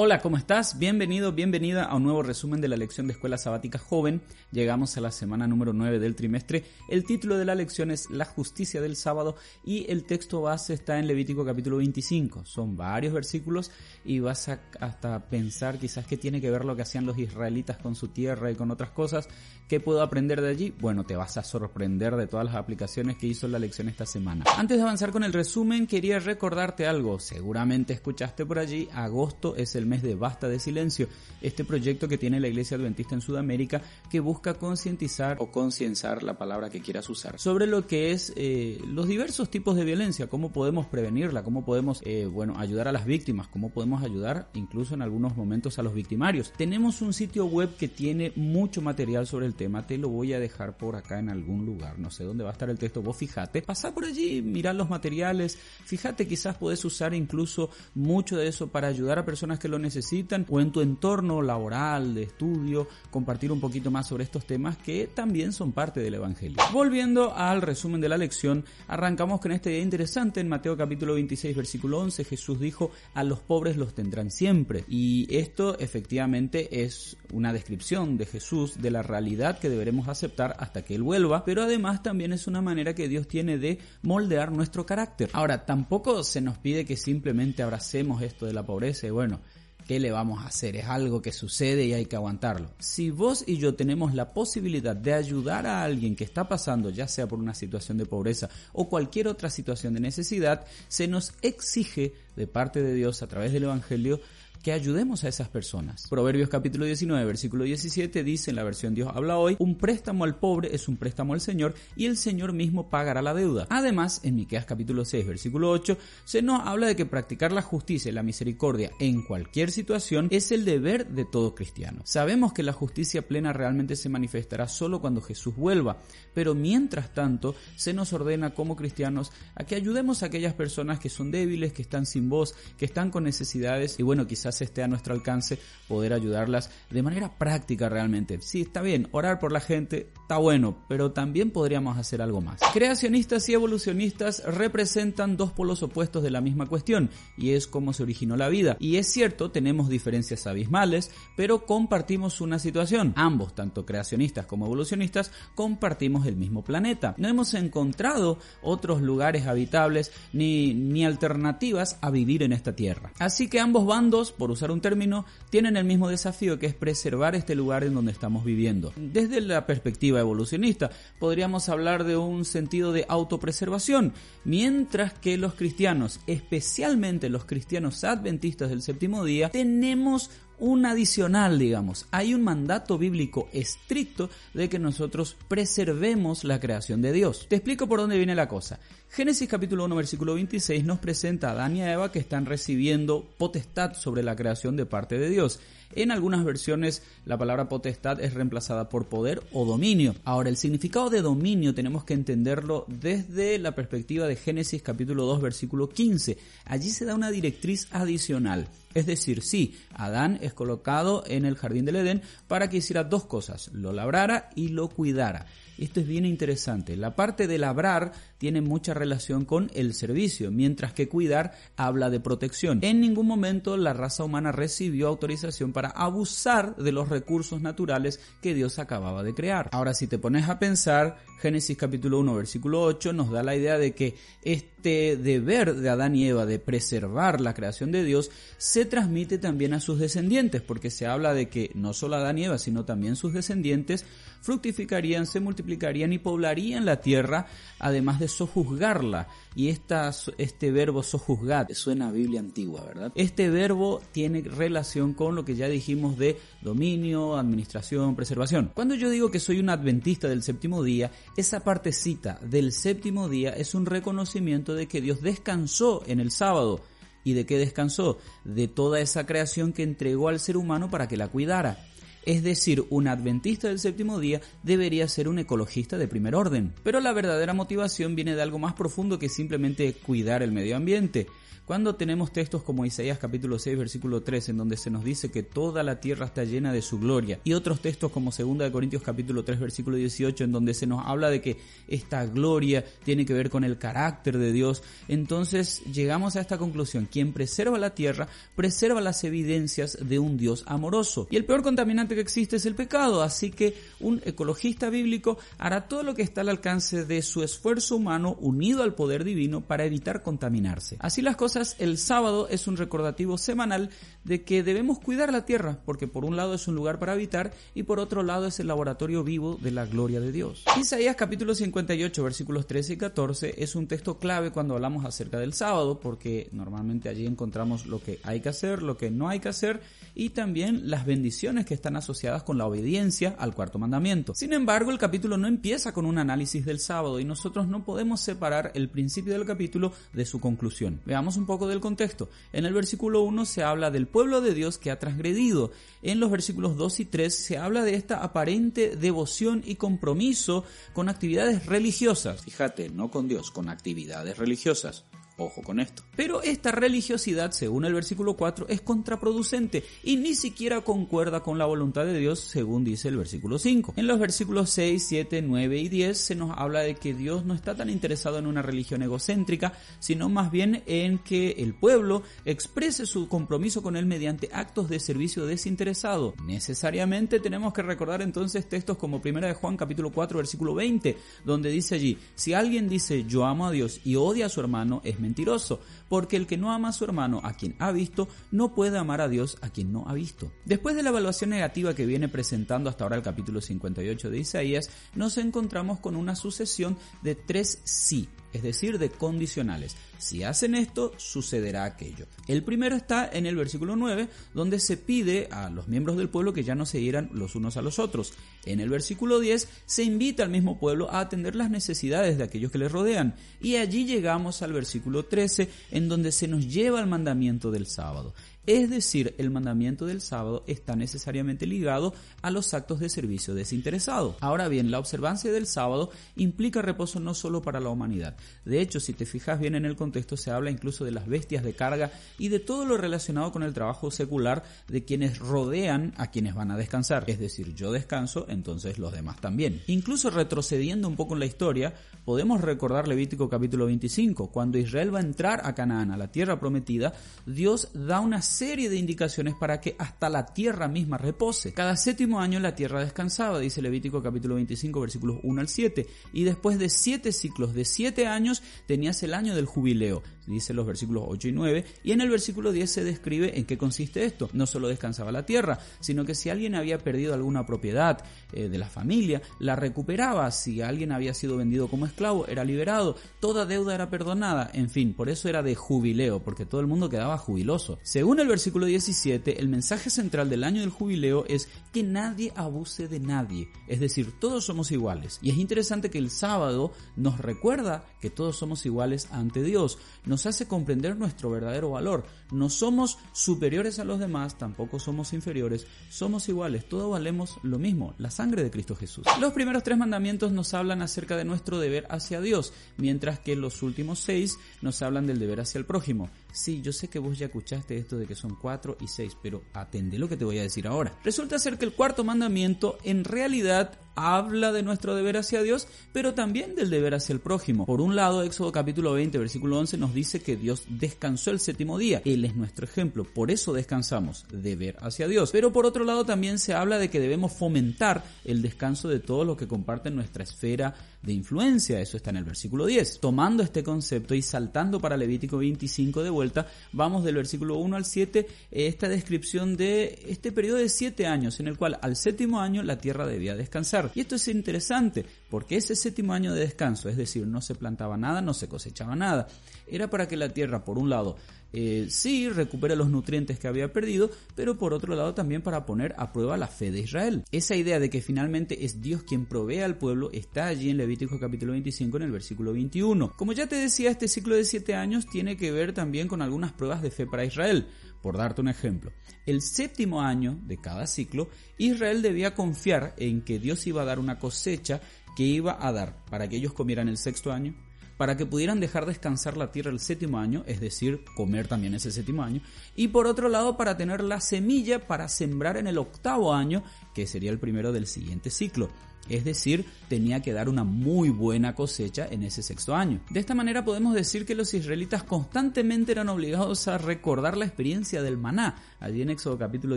Hola, ¿cómo estás? Bienvenido, bienvenida a un nuevo resumen de la lección de Escuela Sabática Joven. Llegamos a la semana número 9 del trimestre. El título de la lección es La justicia del sábado y el texto base está en Levítico capítulo 25. Son varios versículos y vas a hasta pensar quizás qué tiene que ver lo que hacían los israelitas con su tierra y con otras cosas. ¿Qué puedo aprender de allí? Bueno, te vas a sorprender de todas las aplicaciones que hizo la lección esta semana. Antes de avanzar con el resumen, quería recordarte algo. Seguramente escuchaste por allí, agosto es el mes de Basta de Silencio, este proyecto que tiene la Iglesia Adventista en Sudamérica que busca concientizar o concienciar la palabra que quieras usar sobre lo que es eh, los diversos tipos de violencia, cómo podemos prevenirla, cómo podemos eh, bueno ayudar a las víctimas, cómo podemos ayudar incluso en algunos momentos a los victimarios. Tenemos un sitio web que tiene mucho material sobre el tema, te lo voy a dejar por acá en algún lugar, no sé dónde va a estar el texto, vos fijate, pasá por allí, mirar los materiales, fíjate quizás podés usar incluso mucho de eso para ayudar a personas que lo necesitan o en tu entorno laboral, de estudio, compartir un poquito más sobre estos temas que también son parte del Evangelio. Volviendo al resumen de la lección, arrancamos con este día interesante en Mateo capítulo 26 versículo 11, Jesús dijo, a los pobres los tendrán siempre. Y esto efectivamente es una descripción de Jesús de la realidad que deberemos aceptar hasta que Él vuelva, pero además también es una manera que Dios tiene de moldear nuestro carácter. Ahora, tampoco se nos pide que simplemente abracemos esto de la pobreza y bueno, ¿qué le vamos a hacer? Es algo que sucede y hay que aguantarlo. Si vos y yo tenemos la posibilidad de ayudar a alguien que está pasando, ya sea por una situación de pobreza o cualquier otra situación de necesidad, se nos exige de parte de Dios a través del Evangelio que ayudemos a esas personas. Proverbios capítulo 19, versículo 17 dice en la versión Dios habla hoy, un préstamo al pobre es un préstamo al Señor y el Señor mismo pagará la deuda. Además, en Miqueas capítulo 6, versículo 8, se nos habla de que practicar la justicia y la misericordia en cualquier situación es el deber de todo cristiano. Sabemos que la justicia plena realmente se manifestará solo cuando Jesús vuelva, pero mientras tanto se nos ordena como cristianos a que ayudemos a aquellas personas que son débiles, que están sin voz, que están con necesidades y bueno, quizás esté a nuestro alcance poder ayudarlas de manera práctica realmente. Sí, está bien, orar por la gente está bueno, pero también podríamos hacer algo más. Creacionistas y evolucionistas representan dos polos opuestos de la misma cuestión, y es cómo se originó la vida. Y es cierto, tenemos diferencias abismales, pero compartimos una situación. Ambos, tanto creacionistas como evolucionistas, compartimos el mismo planeta. No hemos encontrado otros lugares habitables ni, ni alternativas a vivir en esta tierra. Así que ambos bandos, por usar un término, tienen el mismo desafío que es preservar este lugar en donde estamos viviendo. Desde la perspectiva evolucionista, podríamos hablar de un sentido de autopreservación, mientras que los cristianos, especialmente los cristianos adventistas del séptimo día, tenemos un adicional, digamos. Hay un mandato bíblico estricto de que nosotros preservemos la creación de Dios. Te explico por dónde viene la cosa. Génesis capítulo 1 versículo 26 nos presenta a Adán y a Eva que están recibiendo potestad sobre la creación de parte de Dios. En algunas versiones la palabra potestad es reemplazada por poder o dominio. Ahora, el significado de dominio tenemos que entenderlo desde la perspectiva de Génesis capítulo 2 versículo 15. Allí se da una directriz adicional. Es decir, sí, Adán es colocado en el jardín del Edén para que hiciera dos cosas, lo labrara y lo cuidara. Esto es bien interesante. La parte de labrar tiene mucha relación con el servicio, mientras que cuidar habla de protección. En ningún momento la raza humana recibió autorización para abusar de los recursos naturales que Dios acababa de crear. Ahora, si te pones a pensar, Génesis capítulo 1 versículo 8 nos da la idea de que este deber de Adán y Eva de preservar la creación de Dios se transmite también a sus descendientes, porque se habla de que no solo Adán y Eva, sino también sus descendientes fructificarían, se multiplicarían y poblarían la tierra, además de sojuzgarla. Y esta, este verbo sojuzgar suena a Biblia antigua, ¿verdad? Este verbo tiene relación con lo que ya dijimos de dominio, administración, preservación. Cuando yo digo que soy un adventista del séptimo día, esa partecita del séptimo día es un reconocimiento de que Dios descansó en el sábado ¿Y de qué descansó? De toda esa creación que entregó al ser humano para que la cuidara. Es decir, un adventista del séptimo día debería ser un ecologista de primer orden. Pero la verdadera motivación viene de algo más profundo que simplemente cuidar el medio ambiente. Cuando tenemos textos como Isaías capítulo 6 versículo 3 en donde se nos dice que toda la tierra está llena de su gloria y otros textos como 2 de Corintios capítulo 3 versículo 18 en donde se nos habla de que esta gloria tiene que ver con el carácter de Dios, entonces llegamos a esta conclusión, quien preserva la tierra preserva las evidencias de un Dios amoroso y el peor contaminante existe es el pecado, así que un ecologista bíblico hará todo lo que está al alcance de su esfuerzo humano unido al poder divino para evitar contaminarse. Así las cosas el sábado es un recordativo semanal de que debemos cuidar la tierra, porque por un lado es un lugar para habitar y por otro lado es el laboratorio vivo de la gloria de Dios. Isaías capítulo 58 versículos 13 y 14 es un texto clave cuando hablamos acerca del sábado, porque normalmente allí encontramos lo que hay que hacer, lo que no hay que hacer y también las bendiciones que están asociadas con la obediencia al cuarto mandamiento. Sin embargo, el capítulo no empieza con un análisis del sábado y nosotros no podemos separar el principio del capítulo de su conclusión. Veamos un poco del contexto. En el versículo 1 se habla del pueblo de Dios que ha transgredido. En los versículos 2 y 3 se habla de esta aparente devoción y compromiso con actividades religiosas. Fíjate, no con Dios, con actividades religiosas. Ojo con esto. Pero esta religiosidad, según el versículo 4, es contraproducente y ni siquiera concuerda con la voluntad de Dios, según dice el versículo 5. En los versículos 6, 7, 9 y 10 se nos habla de que Dios no está tan interesado en una religión egocéntrica, sino más bien en que el pueblo exprese su compromiso con él mediante actos de servicio desinteresado. Necesariamente tenemos que recordar entonces textos como 1 de Juan capítulo 4 versículo 20, donde dice allí, si alguien dice yo amo a Dios y odia a su hermano, es mentiroso, porque el que no ama a su hermano a quien ha visto, no puede amar a Dios a quien no ha visto. Después de la evaluación negativa que viene presentando hasta ahora el capítulo 58 de Isaías, nos encontramos con una sucesión de tres sí es decir, de condicionales. Si hacen esto, sucederá aquello. El primero está en el versículo 9, donde se pide a los miembros del pueblo que ya no se hieran los unos a los otros. En el versículo 10 se invita al mismo pueblo a atender las necesidades de aquellos que les rodean. Y allí llegamos al versículo 13, en donde se nos lleva al mandamiento del sábado. Es decir, el mandamiento del sábado está necesariamente ligado a los actos de servicio desinteresado. Ahora bien, la observancia del sábado implica reposo no solo para la humanidad. De hecho, si te fijas bien en el contexto, se habla incluso de las bestias de carga y de todo lo relacionado con el trabajo secular de quienes rodean a quienes van a descansar. Es decir, yo descanso, entonces los demás también. Incluso retrocediendo un poco en la historia, podemos recordar Levítico capítulo 25, cuando Israel va a entrar a Canaán, a la tierra prometida, Dios da una serie de indicaciones para que hasta la tierra misma repose. Cada séptimo año la tierra descansaba, dice Levítico capítulo 25 versículos 1 al 7, y después de siete ciclos de siete años tenías el año del jubileo, dice los versículos 8 y 9, y en el versículo 10 se describe en qué consiste esto. No solo descansaba la tierra, sino que si alguien había perdido alguna propiedad eh, de la familia, la recuperaba, si alguien había sido vendido como esclavo, era liberado, toda deuda era perdonada, en fin, por eso era de jubileo, porque todo el mundo quedaba jubiloso. Según el versículo 17, el mensaje central del año del jubileo es que nadie abuse de nadie, es decir, todos somos iguales. Y es interesante que el sábado nos recuerda que todos somos iguales ante Dios, nos hace comprender nuestro verdadero valor. No somos superiores a los demás, tampoco somos inferiores, somos iguales, todos valemos lo mismo, la sangre de Cristo Jesús. Los primeros tres mandamientos nos hablan acerca de nuestro deber hacia Dios, mientras que los últimos seis nos hablan del deber hacia el prójimo. Sí, yo sé que vos ya escuchaste esto de que son cuatro y seis, pero atende lo que te voy a decir ahora. Resulta ser que el cuarto mandamiento en realidad habla de nuestro deber hacia Dios, pero también del deber hacia el prójimo. Por un lado, Éxodo capítulo 20, versículo 11 nos dice que Dios descansó el séptimo día. Él es nuestro ejemplo, por eso descansamos, deber hacia Dios. Pero por otro lado también se habla de que debemos fomentar el descanso de todos los que comparten nuestra esfera de influencia. Eso está en el versículo 10. Tomando este concepto y saltando para Levítico 25 de vuelta, vamos del versículo 1 al 7, esta descripción de este periodo de 7 años en el cual al séptimo año la tierra debía descansar. Y esto es interesante, porque ese séptimo año de descanso, es decir, no se plantaba nada, no se cosechaba nada, era para que la tierra, por un lado, eh, sí recupere los nutrientes que había perdido, pero por otro lado también para poner a prueba la fe de Israel. Esa idea de que finalmente es Dios quien provee al pueblo está allí en Levítico capítulo 25 en el versículo 21. Como ya te decía, este ciclo de siete años tiene que ver también con algunas pruebas de fe para Israel. Por darte un ejemplo, el séptimo año de cada ciclo, Israel debía confiar en que Dios iba a dar una cosecha que iba a dar para que ellos comieran el sexto año, para que pudieran dejar descansar la tierra el séptimo año, es decir, comer también ese séptimo año, y por otro lado para tener la semilla para sembrar en el octavo año, que sería el primero del siguiente ciclo. Es decir, tenía que dar una muy buena cosecha en ese sexto año. De esta manera podemos decir que los israelitas constantemente eran obligados a recordar la experiencia del maná, allí en Éxodo capítulo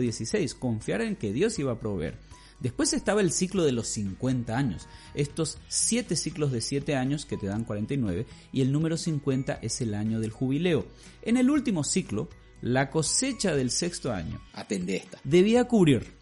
16, confiar en que Dios iba a proveer. Después estaba el ciclo de los 50 años, estos 7 ciclos de 7 años que te dan 49 y el número 50 es el año del jubileo. En el último ciclo, la cosecha del sexto año, atende esta, debía cubrir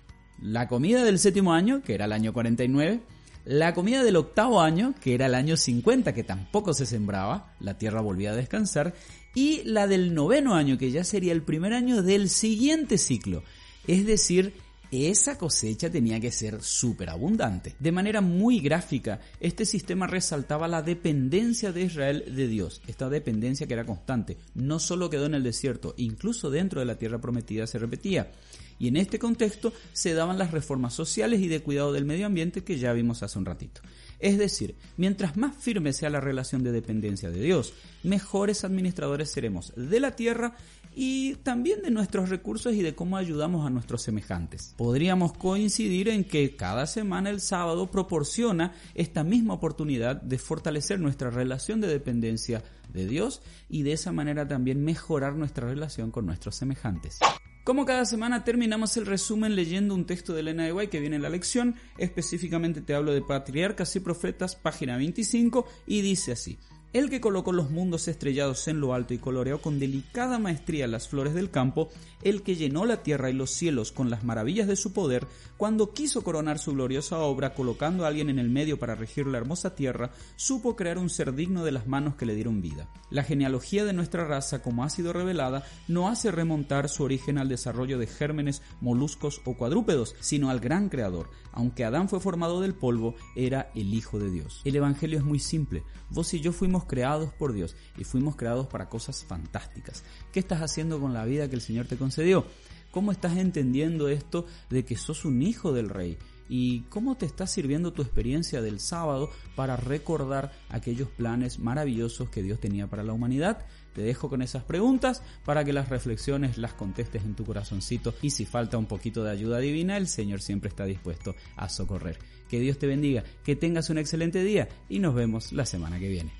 la comida del séptimo año, que era el año 49, la comida del octavo año, que era el año 50, que tampoco se sembraba, la tierra volvía a descansar, y la del noveno año, que ya sería el primer año del siguiente ciclo. Es decir, esa cosecha tenía que ser súper abundante. De manera muy gráfica, este sistema resaltaba la dependencia de Israel de Dios, esta dependencia que era constante. No solo quedó en el desierto, incluso dentro de la tierra prometida se repetía. Y en este contexto se daban las reformas sociales y de cuidado del medio ambiente que ya vimos hace un ratito. Es decir, mientras más firme sea la relación de dependencia de Dios, mejores administradores seremos de la tierra y también de nuestros recursos y de cómo ayudamos a nuestros semejantes. Podríamos coincidir en que cada semana el sábado proporciona esta misma oportunidad de fortalecer nuestra relación de dependencia de Dios y de esa manera también mejorar nuestra relación con nuestros semejantes. Como cada semana terminamos el resumen leyendo un texto de Elena de Guay que viene en la lección, específicamente te hablo de Patriarcas y Profetas, página 25, y dice así. El que colocó los mundos estrellados en lo alto y coloreó con delicada maestría las flores del campo, el que llenó la tierra y los cielos con las maravillas de su poder, cuando quiso coronar su gloriosa obra colocando a alguien en el medio para regir la hermosa tierra, supo crear un ser digno de las manos que le dieron vida. La genealogía de nuestra raza, como ha sido revelada, no hace remontar su origen al desarrollo de gérmenes, moluscos o cuadrúpedos, sino al gran creador. Aunque Adán fue formado del polvo, era el Hijo de Dios. El Evangelio es muy simple. Vos y yo creados por Dios y fuimos creados para cosas fantásticas. ¿Qué estás haciendo con la vida que el Señor te concedió? ¿Cómo estás entendiendo esto de que sos un hijo del rey? ¿Y cómo te está sirviendo tu experiencia del sábado para recordar aquellos planes maravillosos que Dios tenía para la humanidad? Te dejo con esas preguntas para que las reflexiones las contestes en tu corazoncito y si falta un poquito de ayuda divina, el Señor siempre está dispuesto a socorrer. Que Dios te bendiga, que tengas un excelente día y nos vemos la semana que viene.